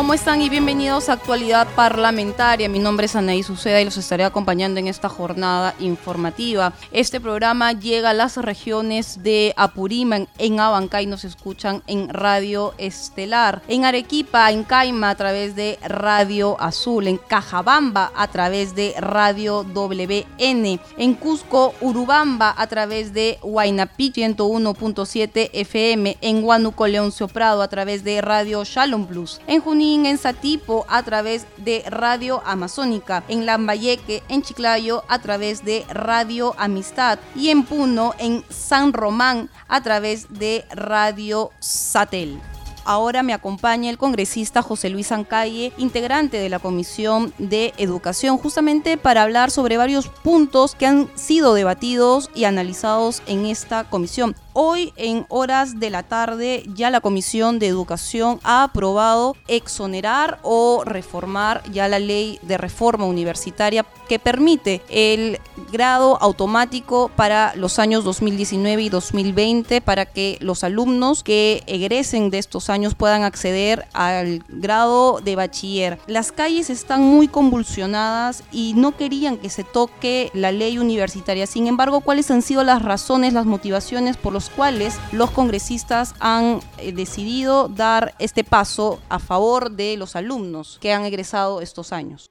¿Cómo están y bienvenidos a Actualidad Parlamentaria? Mi nombre es Anaí Suceda y los estaré acompañando en esta jornada informativa. Este programa llega a las regiones de Apurímac, en Abancay nos escuchan en Radio Estelar, en Arequipa, en Caima a través de Radio Azul, en Cajabamba a través de Radio WN, en Cusco, Urubamba a través de Huaynapi 101.7 FM, en Huánuco, Leoncio Prado a través de Radio Shalom Plus, en Junín en Satipo a través de Radio Amazónica, en Lambayeque, en Chiclayo a través de Radio Amistad y en Puno, en San Román a través de Radio Satel. Ahora me acompaña el congresista José Luis Ancalle, integrante de la Comisión de Educación, justamente para hablar sobre varios puntos que han sido debatidos y analizados en esta comisión. Hoy en horas de la tarde ya la Comisión de Educación ha aprobado exonerar o reformar ya la ley de reforma universitaria que permite el grado automático para los años 2019 y 2020 para que los alumnos que egresen de estos años puedan acceder al grado de bachiller. Las calles están muy convulsionadas y no querían que se toque la ley universitaria. Sin embargo, ¿cuáles han sido las razones, las motivaciones por los cuales los congresistas han eh, decidido dar este paso a favor de los alumnos que han egresado estos años?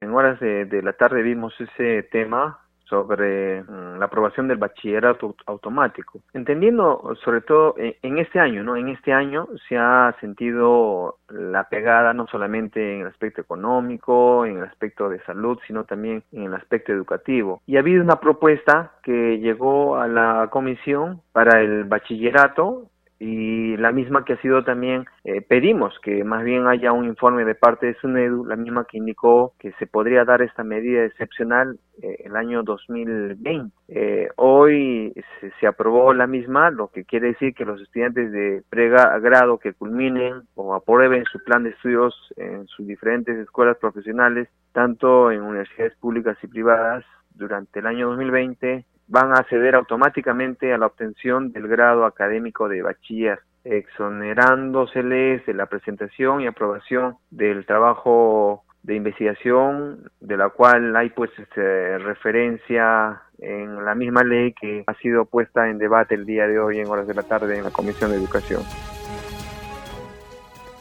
En horas de, de la tarde vimos ese tema sobre mm, la aprobación del bachillerato automático. Entendiendo sobre todo en, este año, ¿no? En este año se ha sentido la pegada no solamente en el aspecto económico, en el aspecto de salud, sino también en el aspecto educativo. Y ha habido una propuesta que llegó a la comisión para el bachillerato y la misma que ha sido también eh, pedimos que más bien haya un informe de parte de SUNEDU, la misma que indicó que se podría dar esta medida excepcional eh, el año 2020. Eh, hoy se, se, aprobó la misma, lo que quiere decir que los estudiantes de pregrado que culminen o aprueben su plan de estudios en sus diferentes escuelas profesionales, tanto en universidades públicas y privadas, durante el año 2020 van a acceder automáticamente a la obtención del grado académico de bachiller, exonerándoseles de la presentación y aprobación del trabajo de investigación, de la cual hay pues este, referencia en la misma ley que ha sido puesta en debate el día de hoy en horas de la tarde en la Comisión de Educación.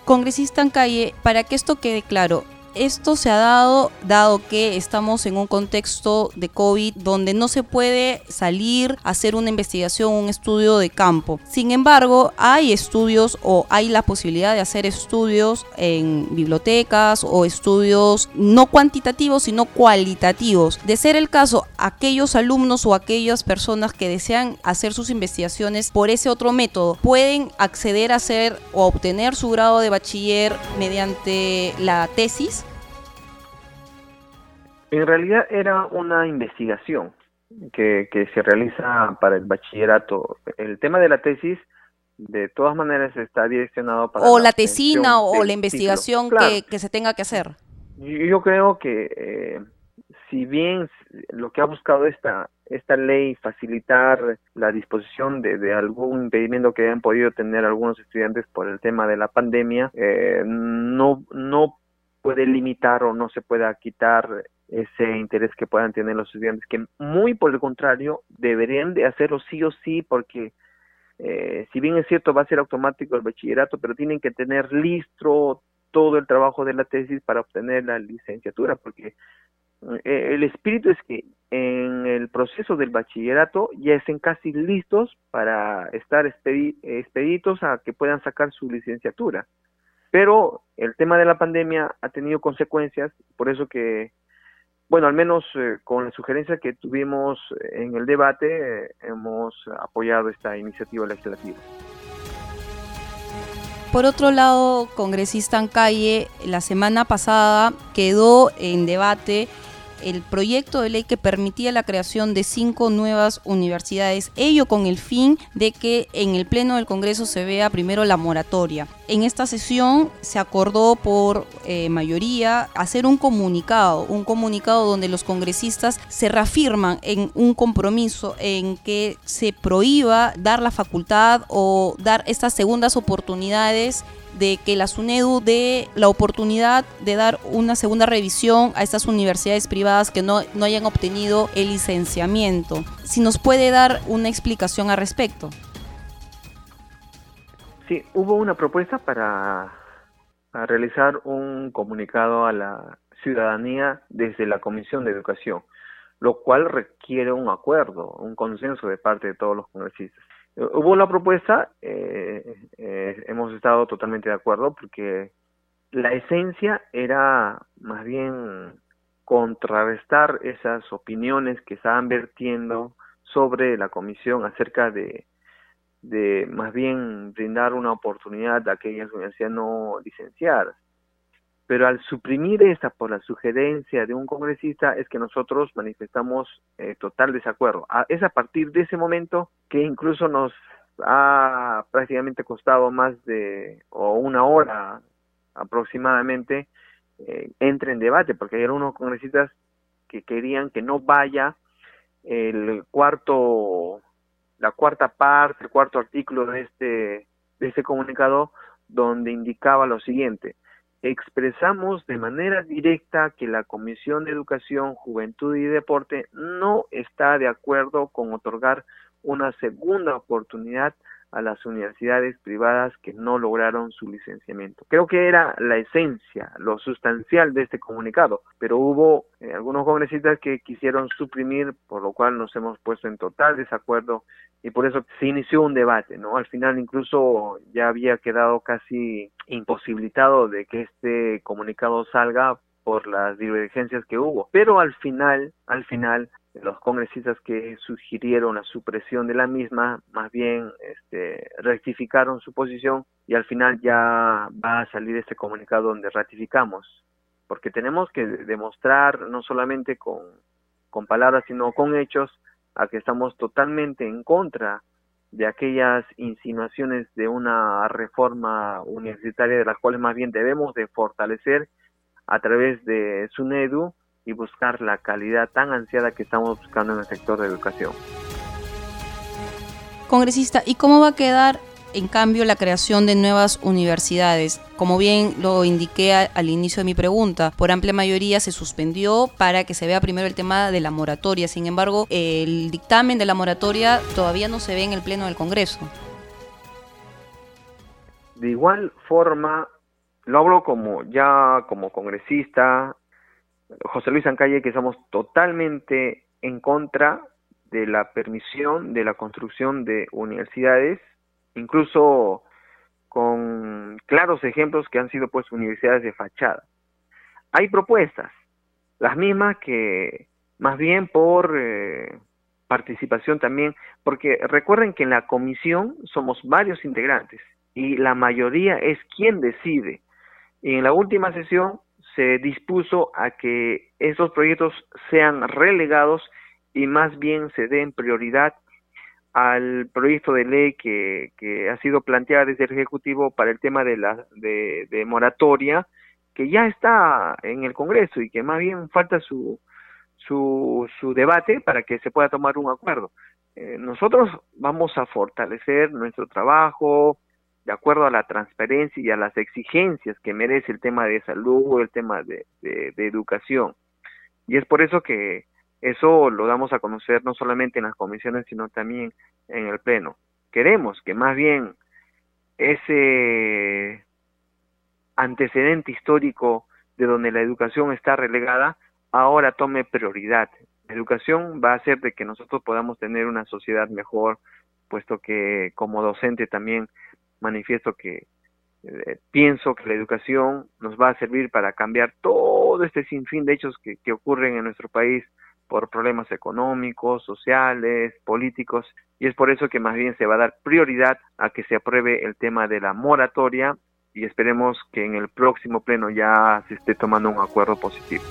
Congresista calle, para que esto quede claro, esto se ha dado dado que estamos en un contexto de COVID donde no se puede salir a hacer una investigación, un estudio de campo. Sin embargo, hay estudios o hay la posibilidad de hacer estudios en bibliotecas o estudios no cuantitativos, sino cualitativos. De ser el caso, aquellos alumnos o aquellas personas que desean hacer sus investigaciones por ese otro método pueden acceder a hacer o obtener su grado de bachiller mediante la tesis en realidad era una investigación que, que se realiza para el bachillerato. El tema de la tesis, de todas maneras, está direccionado para... O la, tesina o la investigación que, que, se tenga que hacer. Yo creo que eh, si bien lo que ha buscado esta, esta ley facilitar la disposición de, de, algún impedimento que hayan podido tener algunos estudiantes por el tema de la pandemia, eh, no, no puede limitar o no se pueda quitar ese interés que puedan tener los estudiantes, que muy por el contrario deberían de hacerlo sí o sí, porque eh, si bien es cierto va a ser automático el bachillerato, pero tienen que tener listo todo el trabajo de la tesis para obtener la licenciatura, porque eh, el espíritu es que en el proceso del bachillerato ya estén casi listos para estar expeditos a que puedan sacar su licenciatura. Pero el tema de la pandemia ha tenido consecuencias, por eso que bueno, al menos eh, con la sugerencia que tuvimos en el debate, eh, hemos apoyado esta iniciativa legislativa. Por otro lado, congresista en calle, la semana pasada quedó en debate el proyecto de ley que permitía la creación de cinco nuevas universidades, ello con el fin de que en el Pleno del Congreso se vea primero la moratoria. En esta sesión se acordó por eh, mayoría hacer un comunicado, un comunicado donde los congresistas se reafirman en un compromiso en que se prohíba dar la facultad o dar estas segundas oportunidades de que la SUNEDU dé la oportunidad de dar una segunda revisión a estas universidades privadas que no, no hayan obtenido el licenciamiento. Si nos puede dar una explicación al respecto. Sí, hubo una propuesta para, realizar un comunicado a la ciudadanía desde la Comisión de Educación, lo cual requiere un acuerdo, un consenso de parte de todos los congresistas. Hubo la propuesta, eh, eh, hemos estado totalmente de acuerdo porque la esencia era más bien contrarrestar esas opiniones que estaban vertiendo sobre la comisión acerca de, de más bien brindar una oportunidad a aquellas universidades no licenciadas. Pero al suprimir esta por la sugerencia de un congresista es que nosotros manifestamos eh, total desacuerdo. es a partir de ese momento que incluso nos ha prácticamente costado más de o una hora aproximadamente eh, entre en debate, porque hay algunos congresistas que querían que no vaya el cuarto, la cuarta parte, el cuarto artículo de este, de este comunicado, donde indicaba lo siguiente, expresamos de manera directa que la Comisión de Educación, Juventud y Deporte no está de acuerdo con otorgar una segunda oportunidad a las universidades privadas que no lograron su licenciamiento. Creo que era la esencia, lo sustancial de este comunicado, pero hubo eh, algunos congresistas que quisieron suprimir, por lo cual nos hemos puesto en total desacuerdo y por eso se inició un debate, ¿no? Al final incluso ya había quedado casi imposibilitado de que este comunicado salga por las divergencias que hubo, pero al final, al final los congresistas que sugirieron la supresión de la misma más bien este, rectificaron su posición y al final ya va a salir este comunicado donde ratificamos. Porque tenemos que demostrar no solamente con, con palabras sino con hechos a que estamos totalmente en contra de aquellas insinuaciones de una reforma universitaria de las cuales más bien debemos de fortalecer a través de SUNEDU y buscar la calidad tan ansiada que estamos buscando en el sector de educación. Congresista, ¿y cómo va a quedar en cambio la creación de nuevas universidades? Como bien lo indiqué al inicio de mi pregunta, por amplia mayoría se suspendió para que se vea primero el tema de la moratoria. Sin embargo, el dictamen de la moratoria todavía no se ve en el Pleno del Congreso. De igual forma, lo hablo como ya como congresista, José Luis Ancalle, que estamos totalmente en contra de la permisión de la construcción de universidades, incluso con claros ejemplos que han sido pues universidades de fachada. Hay propuestas, las mismas que más bien por eh, participación también, porque recuerden que en la comisión somos varios integrantes y la mayoría es quien decide. Y en la última sesión se dispuso a que esos proyectos sean relegados y más bien se den prioridad al proyecto de ley que, que ha sido planteado desde el Ejecutivo para el tema de la de, moratoria, que ya está en el Congreso y que más bien falta su, su, su debate para que se pueda tomar un acuerdo. Eh, nosotros vamos a fortalecer nuestro trabajo, de acuerdo a la transparencia y a las exigencias que merece el tema de salud, el tema de, educación. Y es por eso que eso lo damos a conocer no solamente en las comisiones, sino también en el Pleno. Queremos que más bien ese antecedente histórico de donde la educación está relegada, ahora tome prioridad. La educación va a hacer de que nosotros podamos tener una sociedad mejor, puesto que como docente también manifiesto que eh, pienso que la educación nos va a servir para cambiar todo este sinfín de hechos que, que ocurren en nuestro país por problemas económicos, sociales, políticos, y es por eso que más bien se va a dar prioridad a que se apruebe el tema de la moratoria y esperemos que en el próximo pleno ya se esté tomando un acuerdo positivo.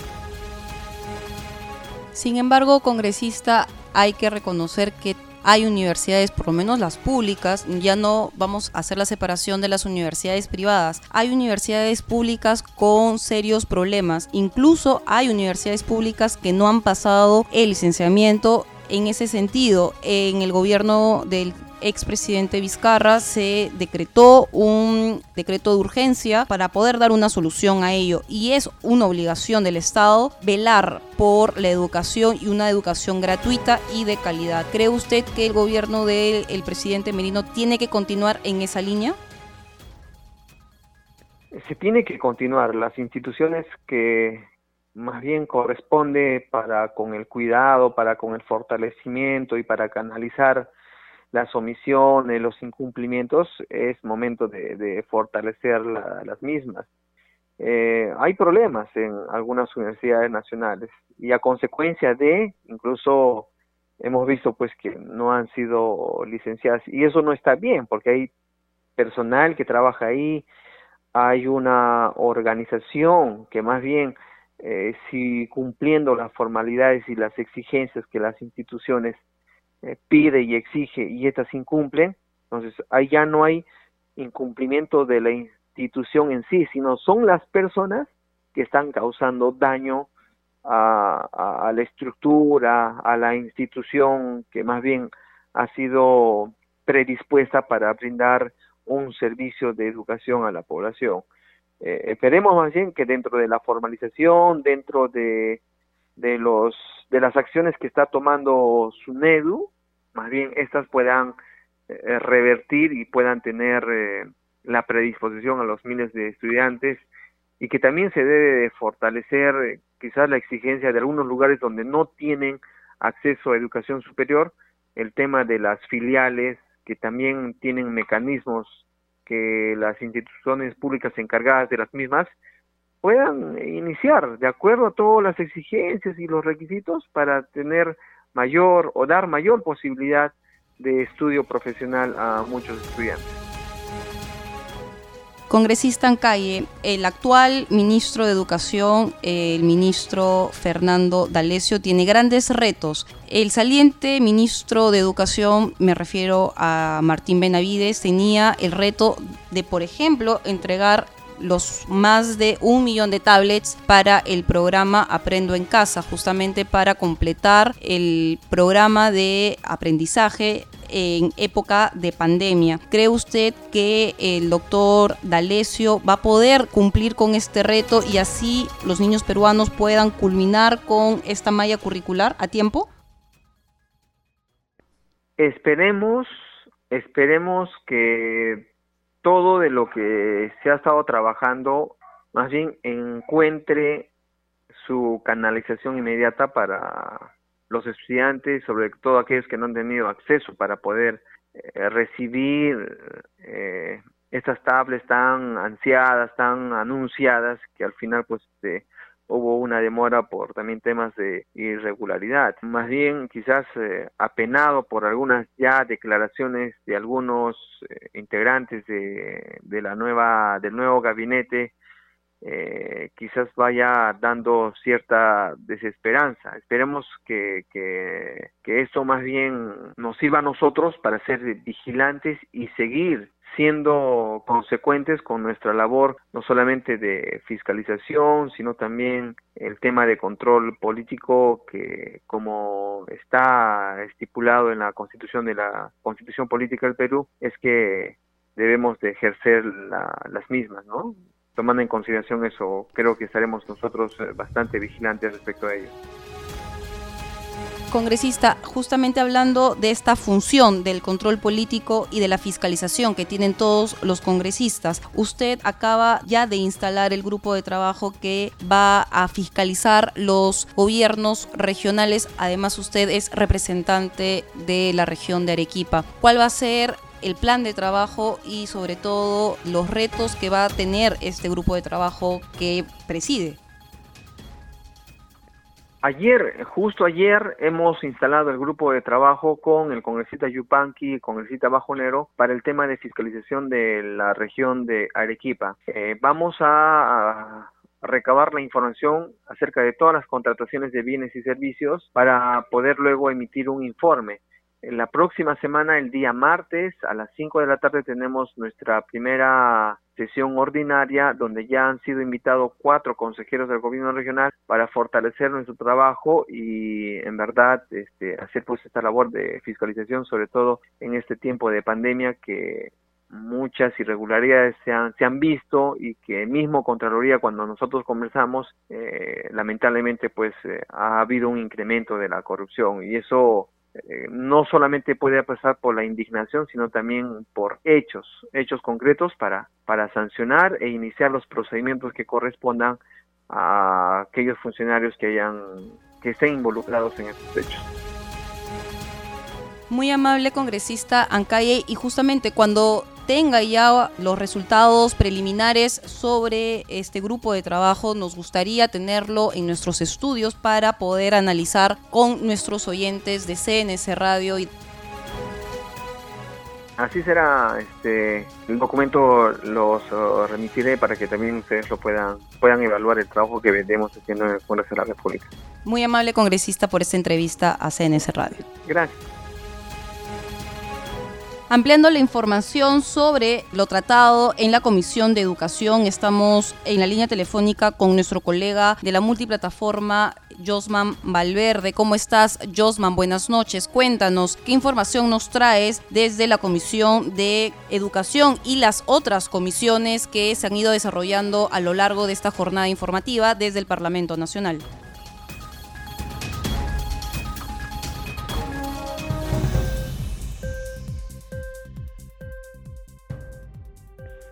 Sin embargo, congresista, hay que reconocer que hay universidades, por lo menos las públicas, ya no vamos a hacer la separación de las universidades privadas, hay universidades públicas con serios problemas, incluso hay universidades públicas que no han pasado el licenciamiento en ese sentido, en el gobierno del expresidente Vizcarra se decretó un decreto de urgencia para poder dar una solución a ello y es una obligación del Estado velar por la educación y una educación gratuita y de calidad. ¿Cree usted que el gobierno del presidente Merino tiene que continuar en esa línea? Se tiene que continuar. Las instituciones que más bien corresponde para con el cuidado, para con el fortalecimiento y para canalizar las omisiones, los incumplimientos, es momento de, fortalecer las mismas. Eh, hay problemas en algunas universidades nacionales y a consecuencia de, incluso hemos visto pues que no han sido licenciadas y eso no está bien porque hay personal que trabaja ahí, hay una organización que más bien eh, si cumpliendo las formalidades y las exigencias que las instituciones eh, pide y exige y estas incumplen, entonces ahí ya no hay incumplimiento de la institución en sí, sino son las personas que están causando daño a, la estructura, a la institución que más bien ha sido predispuesta para brindar un servicio de educación a la población. Eh, esperemos más bien que dentro de la formalización, dentro de, de los de las acciones que está tomando SUNEDU, más bien estas puedan eh, revertir y puedan tener eh, la predisposición a los miles de estudiantes y que también se debe fortalecer eh, quizás la exigencia de algunos lugares donde no tienen acceso a educación superior, el tema de las filiales que también tienen mecanismos que las instituciones públicas encargadas de las mismas puedan iniciar de acuerdo a todas las exigencias y los requisitos para tener mayor o dar mayor posibilidad de estudio profesional a muchos estudiantes. Congresista en calle, el actual ministro de Educación, el ministro Fernando D'Alessio, tiene grandes retos. El saliente ministro de Educación, me refiero a Martín Benavides, tenía el reto de, por ejemplo, entregar los más de un millón de tablets para el programa Aprendo en Casa, justamente para completar el programa de aprendizaje en época de pandemia. ¿Cree usted que el doctor D'Alessio va a poder cumplir con este reto y así los niños peruanos puedan culminar con esta malla curricular a tiempo? Esperemos, esperemos que todo de lo que se ha estado trabajando más bien encuentre su canalización inmediata para los estudiantes, sobre todo aquellos que no han tenido acceso para poder eh, recibir eh, estas tablets tan ansiadas, tan anunciadas, que al final pues hubo una demora por también temas de irregularidad. Más bien quizás eh, apenado por algunas ya declaraciones de algunos eh, integrantes de, de, la nueva del nuevo gabinete eh, quizás vaya dando cierta desesperanza. Esperemos que, que, que esto más bien nos sirva a nosotros para ser vigilantes y seguir siendo consecuentes con nuestra labor no solamente de fiscalización, sino también el tema de control político que como está estipulado en la Constitución de la Constitución Política del Perú es que debemos de ejercer las mismas, ¿no? Tomando en consideración eso, creo que estaremos nosotros eh, bastante vigilantes respecto a ello congresista, justamente hablando de esta función del control político y de la fiscalización que tienen todos los congresistas, usted acaba ya de instalar el grupo de trabajo que va a fiscalizar los gobiernos regionales. Además, usted es representante de la región de Arequipa. ¿Cuál va a ser el plan de trabajo y sobre todo los retos que va a tener este grupo de trabajo que preside? Ayer, justo ayer, hemos instalado el grupo de trabajo con el congresista Yupanqui y congresista Bajonero para el tema de fiscalización de la región de Arequipa. Eh, vamos a, recabar la información acerca de todas las contrataciones de bienes y servicios para poder luego emitir un informe. En la próxima semana, el día martes, a las 5 de la tarde, tenemos nuestra primera sesión ordinaria donde ya han sido invitados cuatro consejeros del gobierno regional para fortalecer nuestro trabajo y en verdad este, hacer pues esta labor de fiscalización, sobre todo en este tiempo de pandemia que muchas irregularidades se han, se han visto y que mismo Contraloría cuando nosotros conversamos eh, lamentablemente pues eh, ha habido un incremento de la corrupción. Y eso eh, no solamente puede pasar por la indignación, sino también por hechos, hechos concretos para, para sancionar e iniciar los procedimientos que correspondan a aquellos funcionarios que hayan que estén involucrados en estos hechos. Muy amable congresista Ancaye y justamente cuando tenga ya los resultados preliminares sobre este grupo de trabajo, nos gustaría tenerlo en nuestros estudios para poder analizar con nuestros oyentes de CNS Radio y Así será, este, el documento los uh, remitiré para que también ustedes lo puedan, puedan evaluar el trabajo que vendemos haciendo en el Congreso de la República. Muy amable congresista por esta entrevista a CNS Radio. Gracias. Ampliando la información sobre lo tratado en la Comisión de Educación, estamos en la línea telefónica con nuestro colega de la multiplataforma, Josman Valverde. ¿Cómo estás, Josman? Buenas noches. Cuéntanos qué información nos traes desde la Comisión de Educación y las otras comisiones que se han ido desarrollando a lo largo de esta jornada informativa desde el Parlamento Nacional.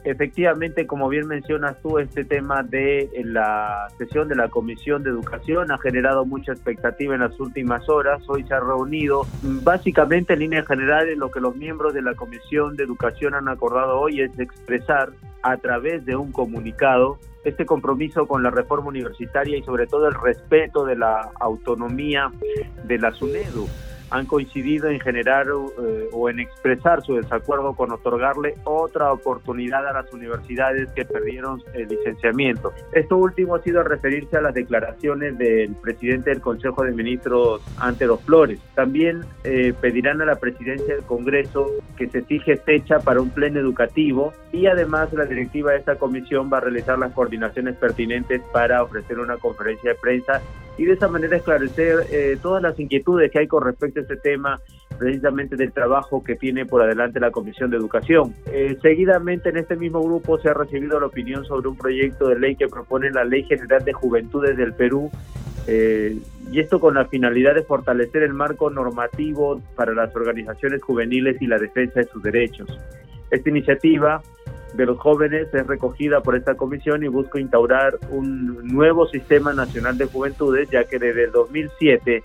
Efectivamente, como bien mencionas tú, este tema de la sesión de la Comisión de Educación ha generado mucha expectativa en las últimas horas. Hoy se ha reunido básicamente en línea general lo que los miembros de la Comisión de Educación han acordado hoy es expresar a través de un comunicado este compromiso con la reforma universitaria y sobre todo el respeto de la autonomía de la SUNEDU han coincidido en generar eh, o en expresar su desacuerdo con otorgarle otra oportunidad a las universidades que perdieron el licenciamiento. Esto último ha sido referirse a las declaraciones del presidente del Consejo de Ministros, Antero Flores. También eh, pedirán a la presidencia del Congreso que se fije fecha para un pleno educativo y además la directiva de esta comisión va a realizar las coordinaciones pertinentes para ofrecer una conferencia de prensa y de esa manera esclarecer eh, todas las inquietudes que hay con respecto a este tema, precisamente del trabajo que tiene por adelante la Comisión de Educación. Eh, seguidamente en este mismo grupo se ha recibido la opinión sobre un proyecto de ley que propone la Ley General de Juventudes del Perú, eh, y esto con la finalidad de fortalecer el marco normativo para las organizaciones juveniles y la defensa de sus derechos. Esta iniciativa de los jóvenes es recogida por esta comisión y busca instaurar un nuevo sistema nacional de juventudes, ya que desde el 2007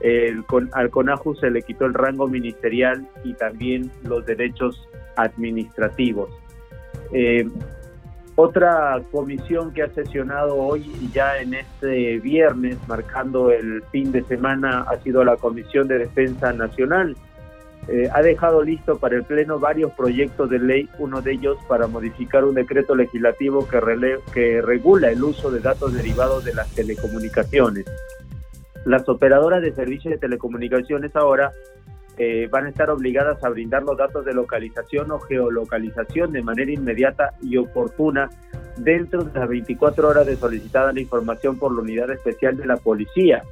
el, al CONAJU se le quitó el rango ministerial y también los derechos administrativos. Eh, otra comisión que ha sesionado hoy y ya en este viernes, marcando el fin de semana, ha sido la Comisión de Defensa Nacional eh, ha dejado listo para el Pleno varios proyectos de ley, uno de ellos para modificar un decreto legislativo que, que regula el uso de datos derivados de las telecomunicaciones. Las operadoras de servicios de telecomunicaciones ahora eh, van a estar obligadas a brindar los datos de localización o geolocalización de manera inmediata y oportuna dentro de las 24 horas de solicitada la información por la unidad especial de la policía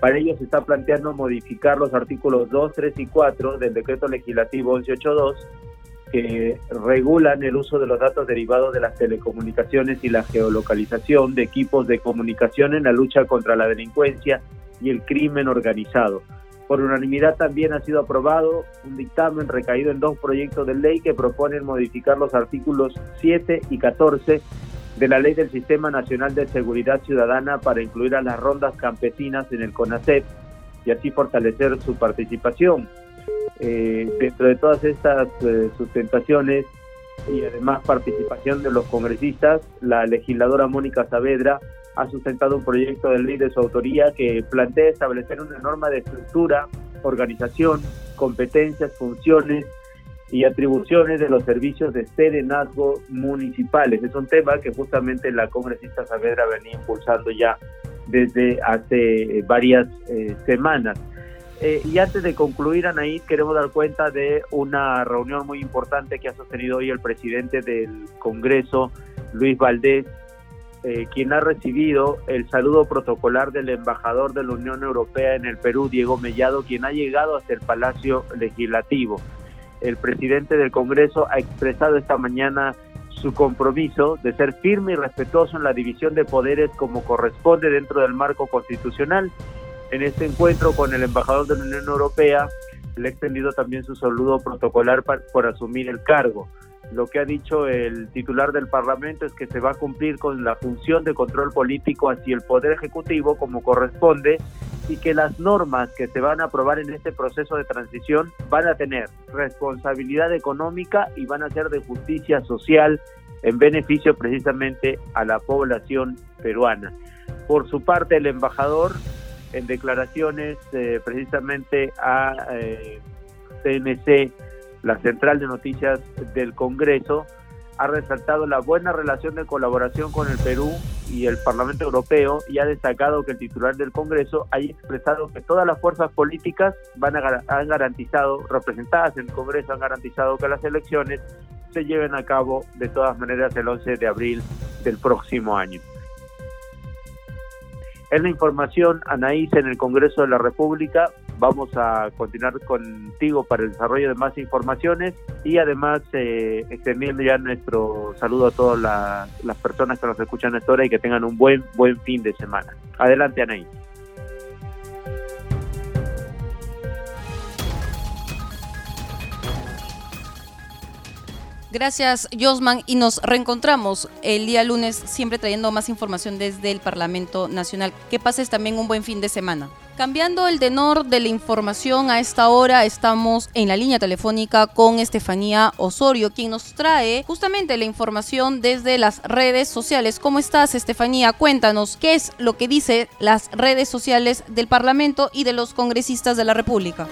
para ello se está planteando modificar los artículos 2, 3 y 4 del decreto legislativo 1182 que regulan el uso de los datos derivados de las telecomunicaciones y la geolocalización de equipos de comunicación en la lucha contra la delincuencia y el crimen organizado. Por unanimidad también ha sido aprobado un dictamen recaído en dos proyectos de ley que proponen modificar los artículos 7 y 14 de la Ley del Sistema Nacional de Seguridad Ciudadana para incluir a las rondas campesinas en el CONACEP y así fortalecer su participación. Eh, dentro de todas estas eh, sustentaciones y además participación de los congresistas, la legisladora Mónica Saavedra ha sustentado un proyecto de ley de su autoría que plantea establecer una norma de estructura, organización, competencias, funciones y atribuciones de los servicios de serenazgo municipales. Es un tema que justamente la congresista Saavedra venía impulsando ya desde hace varias eh, semanas. Eh, y antes de concluir, Anaí, queremos dar cuenta de una reunión muy importante que ha sostenido hoy el presidente del Congreso, Luis Valdés, eh, quien ha recibido el saludo protocolar del embajador de la Unión Europea en el Perú, Diego Mellado, quien ha llegado hasta el Palacio Legislativo. El presidente del Congreso ha expresado esta mañana su compromiso de ser firme y respetuoso en la división de poderes como corresponde dentro del marco constitucional en este encuentro con el embajador de la Unión Europea, le ha extendido también su saludo protocolar por asumir el cargo. Lo que ha dicho el titular del Parlamento es que se va a cumplir con la función de control político hacia el Poder Ejecutivo como corresponde y que las normas que se van a aprobar en este proceso de transición van a tener responsabilidad económica y van a ser de justicia social en beneficio precisamente a la población peruana. Por su parte, el embajador en declaraciones eh, precisamente a eh, CNC, la central de noticias del Congreso, ha resaltado la buena relación de colaboración con el Perú y el Parlamento Europeo y ha destacado que el titular del Congreso ha expresado que todas las fuerzas políticas van a, han garantizado, representadas en el Congreso, han garantizado que las elecciones se lleven a cabo de todas maneras el 11 de abril del próximo año. Es la información, Anaís, en el Congreso de la República. Vamos a continuar contigo para el desarrollo de más informaciones y además eh, extendiendo ya nuestro saludo a todas las personas que nos escuchan esta hora y que tengan un buen, buen fin de semana. Adelante, Anaís. Gracias, Josman, y nos reencontramos el día lunes, siempre trayendo más información desde el Parlamento Nacional. Que pases también un buen fin de semana. Cambiando el tenor de la información a esta hora, estamos en la línea telefónica con Estefanía Osorio, quien nos trae justamente la información desde las redes sociales. ¿Cómo estás, Estefanía? Cuéntanos qué es lo que dice las redes sociales del Parlamento y de los congresistas de la República.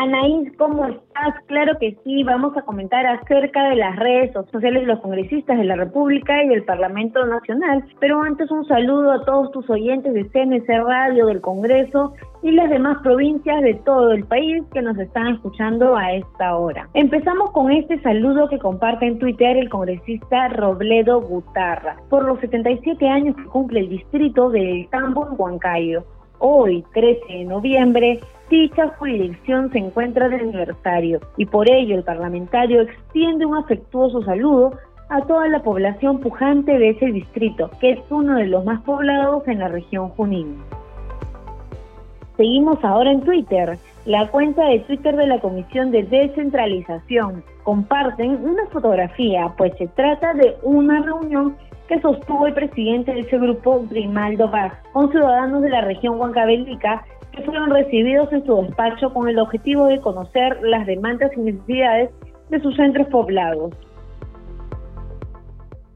Anaís, ¿cómo estás? Claro que sí, vamos a comentar acerca de las redes sociales de los congresistas de la República y del Parlamento Nacional, pero antes un saludo a todos tus oyentes de CNC Radio, del Congreso y las demás provincias de todo el país que nos están escuchando a esta hora. Empezamos con este saludo que comparte en Twitter el congresista Robledo Gutarra por los 77 años que cumple el distrito del Tambo en Huancayo. Hoy, 13 de noviembre, dicha jurisdicción se encuentra de aniversario y por ello el parlamentario extiende un afectuoso saludo a toda la población pujante de ese distrito, que es uno de los más poblados en la región Junín. Seguimos ahora en Twitter. La cuenta de Twitter de la Comisión de Descentralización comparten una fotografía, pues se trata de una reunión que sostuvo el presidente de ese grupo, Grimaldo Vaz, con ciudadanos de la región huancavelica que fueron recibidos en su despacho con el objetivo de conocer las demandas y necesidades de sus centros poblados.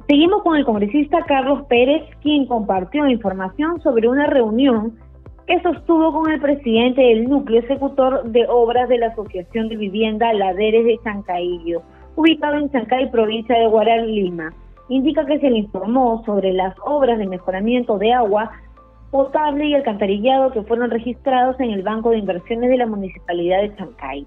Seguimos con el congresista Carlos Pérez, quien compartió información sobre una reunión que sostuvo con el presidente del núcleo ejecutor de obras de la Asociación de Vivienda Laderes de Chancaillo, ubicado en Chancay, provincia de Guaral, Lima. Indica que se le informó sobre las obras de mejoramiento de agua potable y alcantarillado que fueron registrados en el Banco de Inversiones de la Municipalidad de Chancay.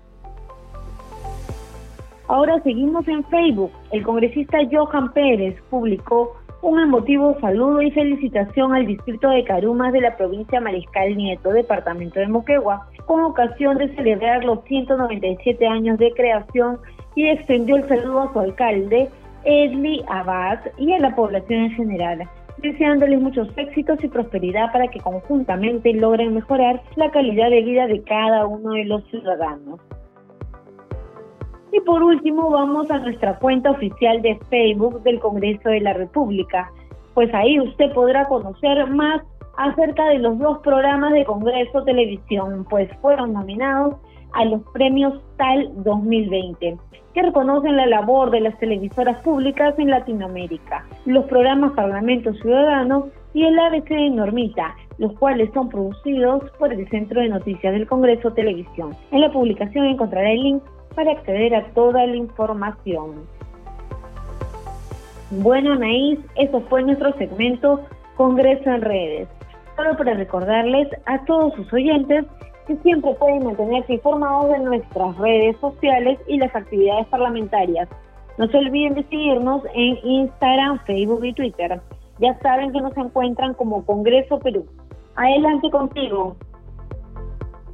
Ahora seguimos en Facebook. El congresista Johan Pérez publicó un emotivo saludo y felicitación al distrito de Carumas de la provincia Mariscal Nieto, departamento de Moquegua, con ocasión de celebrar los 197 años de creación y extendió el saludo a su alcalde, Edli Abad, y a la población en general deseándoles muchos éxitos y prosperidad para que conjuntamente logren mejorar la calidad de vida de cada uno de los ciudadanos. Y por último vamos a nuestra cuenta oficial de Facebook del Congreso de la República, pues ahí usted podrá conocer más acerca de los dos programas de Congreso Televisión, pues fueron nominados a los premios TAL 2020 que reconocen la labor de las televisoras públicas en Latinoamérica, los programas Parlamento Ciudadano y el ABC de Normita, los cuales son producidos por el Centro de Noticias del Congreso Televisión. En la publicación encontrará el link para acceder a toda la información. Bueno, Anaís, eso fue nuestro segmento Congreso en Redes. Solo para recordarles a todos sus oyentes que siempre pueden mantenerse informados de nuestras redes sociales y las actividades parlamentarias. No se olviden de seguirnos en Instagram, Facebook y Twitter. Ya saben que nos encuentran como Congreso Perú. Adelante contigo.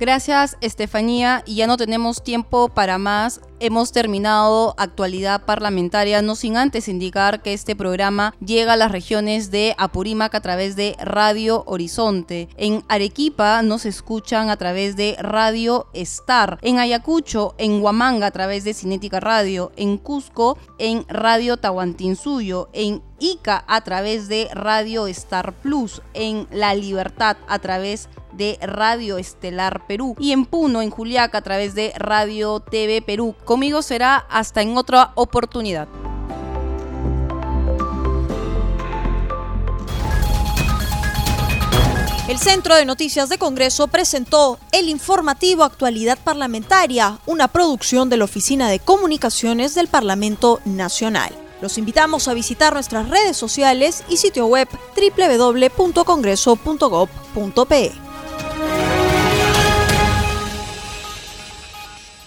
Gracias, Estefanía. Y ya no tenemos tiempo para más. Hemos terminado actualidad parlamentaria, no sin antes indicar que este programa llega a las regiones de Apurímac a través de Radio Horizonte. En Arequipa nos escuchan a través de Radio Star. En Ayacucho, en Huamanga a través de Cinética Radio. En Cusco, en Radio Tahuantinsuyo. En Ica a través de Radio Star Plus. En La Libertad a través de Radio Estelar Perú. Y en Puno, en Juliaca a través de Radio TV Perú. Conmigo será hasta en otra oportunidad. El Centro de Noticias de Congreso presentó el informativo Actualidad Parlamentaria, una producción de la Oficina de Comunicaciones del Parlamento Nacional. Los invitamos a visitar nuestras redes sociales y sitio web www.congreso.gov.pe. Bye.